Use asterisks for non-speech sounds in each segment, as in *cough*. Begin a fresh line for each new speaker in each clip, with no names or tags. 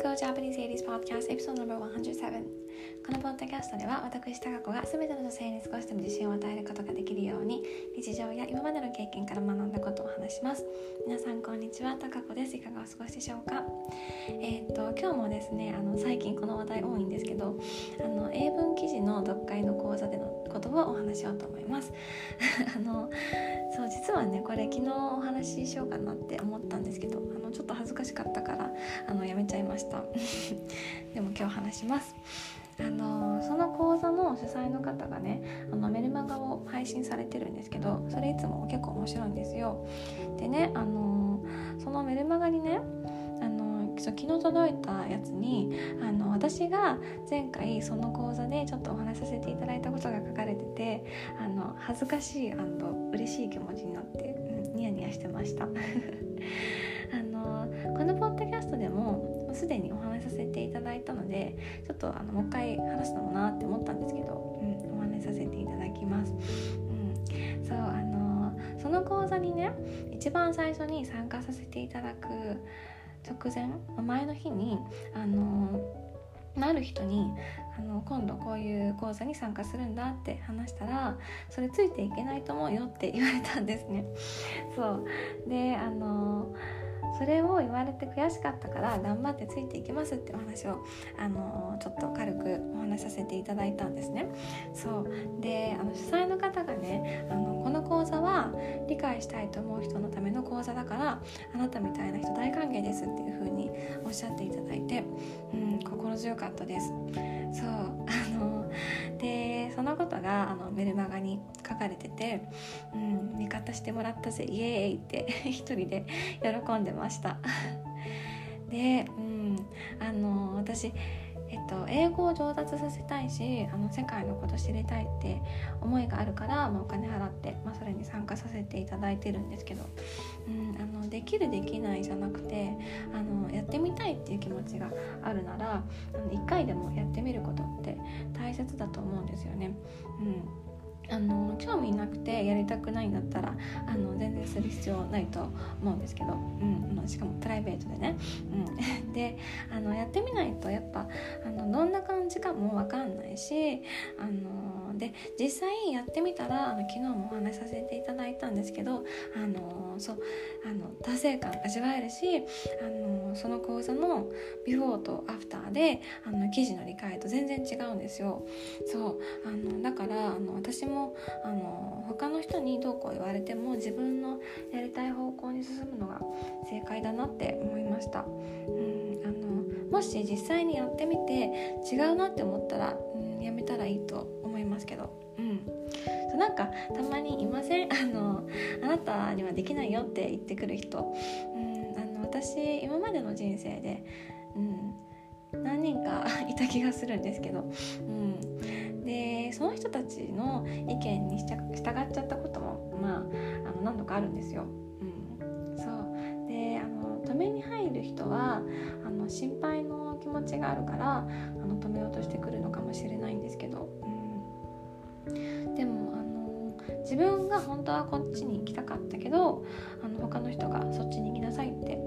Go Japanese 80s Podcast Episode No.107 このポッドキャストでは私タカ子が全ての女性に少しでも自信を与えることができるように日常や今までの経験から学んだことを話します。皆さんこんにちは。タカ子です。いかがお過ごしでしょうか？えー、っと今日もですねあの最近この話題多いんですけどあの英文記事の読解の講座でのことをお話しようと思います。*laughs* あのそう実はねこれ昨日お話ししようかなって思ったんですけどあのちょっと恥ずかしかったからあのやめちゃいました。*laughs* でも今日話します。あのその講座の主催の方がねあのメルマガを配信されてるんですけどそれいつも結構面白いんですよ。でねあのそのメルマガにねあの昨日届いたやつにあの私が前回その講座でちょっとお話しさせていただいたことが書かれててあの恥ずかしい嬉しい気持ちになって、うん、ニヤニヤしてました。このポッドキャストでもすでにお話しさせていただいたのでちょっとあのもう一回話すのもなって思ったんですけど、うん、お話しさせていただきます。うん、そうあのその講座にね一番最初に参加させていただく直前前の日にあのある人にあの今度こういう講座に参加するんだって話したらそれついていけないと思うよって言われたんですね。そうであのそれを言われて悔しかったから頑張ってついていきますってお話をあのちょっと軽くお話しさせていただいたんですね。そうであの主催の方がねあのこの講座は理解したいと思う人のための講座だからあなたみたいな人大歓迎ですっていう風におっしゃっていただいて、うん、心強かったです。そうメルマガに書かれてて「うん、味方してもらったぜイエーイ!」って *laughs* 一人で喜んでました *laughs* で、うん、あの私えっと、英語を上達させたいしあの世界のこと知りたいって思いがあるから、まあ、お金払って、まあ、それに参加させていただいてるんですけど、うん、あのできるできないじゃなくてあのやってみたいっていう気持ちがあるならあの1回でもやってみることって大切だと思うんですよね。うんあの興味なくてやりたくないんだったらあの全然する必要ないと思うんですけど、うん、しかもプライベートでね、うん、*laughs* であのやってみないとやっぱあのどんな感じかも分かんないしあので実際やってみたらあの昨日もお話しさせていただいたんですけどあのそうあの達成感味わえるしあのその講座のビフォーとアフターであの記事の理解と全然違うんですよ。そうあのだからあの私もあの他の人にどうこう言われても自分のやりたい方向に進むのが正解だなって思いました。うんあのもし実際にやってみて違うなって思ったら、うん、やめたらいいといますけど、うん、なんかたまにいません？*laughs* あのあなたにはできないよって言ってくる人、うん、あの私今までの人生で、うん、何人か *laughs* いた気がするんですけど、うん、でその人たちの意見に従っちゃったこともまああの何度かあるんですよ。うん、そう。であの止めに入る人はあの心配の気持ちがあるからあの止めようとしてくるのかもしれない自分が本当はこっちに行きたかったけどあの他の人がそっちに行きなさいって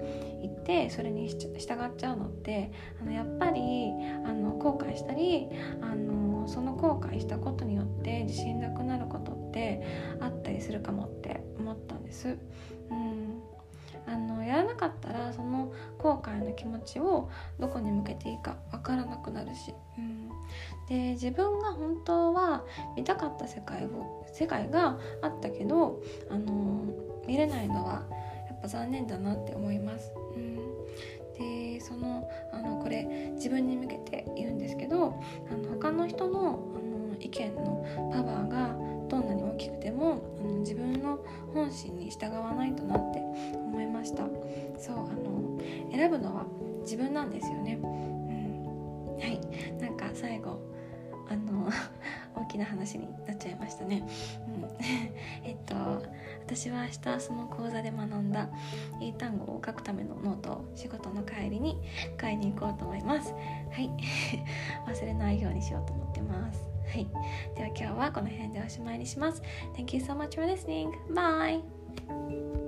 言ってそれに従っちゃうのってあのやっぱりあの後悔したりあのその後悔したことによって自信なくなることってあったりするかもって思ったんです。うんあのやらなかったらその後悔の気持ちをどこに向けていいか分からなくなるし、うん、で自分が本当は見たかった世界を世界があったけど、あの見れないのはやっぱ残念だなって思います。うん。でそのあのこれ自分に向けて言うんですけどあの他の人のあの意見のパワーがきくてもあの自分の本心に従わないとなって思いました。そうあの選ぶのは自分なんですよね、うん、はい。なんか最後あの *laughs* 大きな話になっちゃいましたね、うん、*laughs* えっと私は明日その講座で学んだ英単語を書くためのノートを仕事の帰りに買いに行こうと思います。はい。*laughs* 忘れないようにしようと思ってます。はい。では今日はこの辺でおしまいにします。Thank you so much for listening. Bye!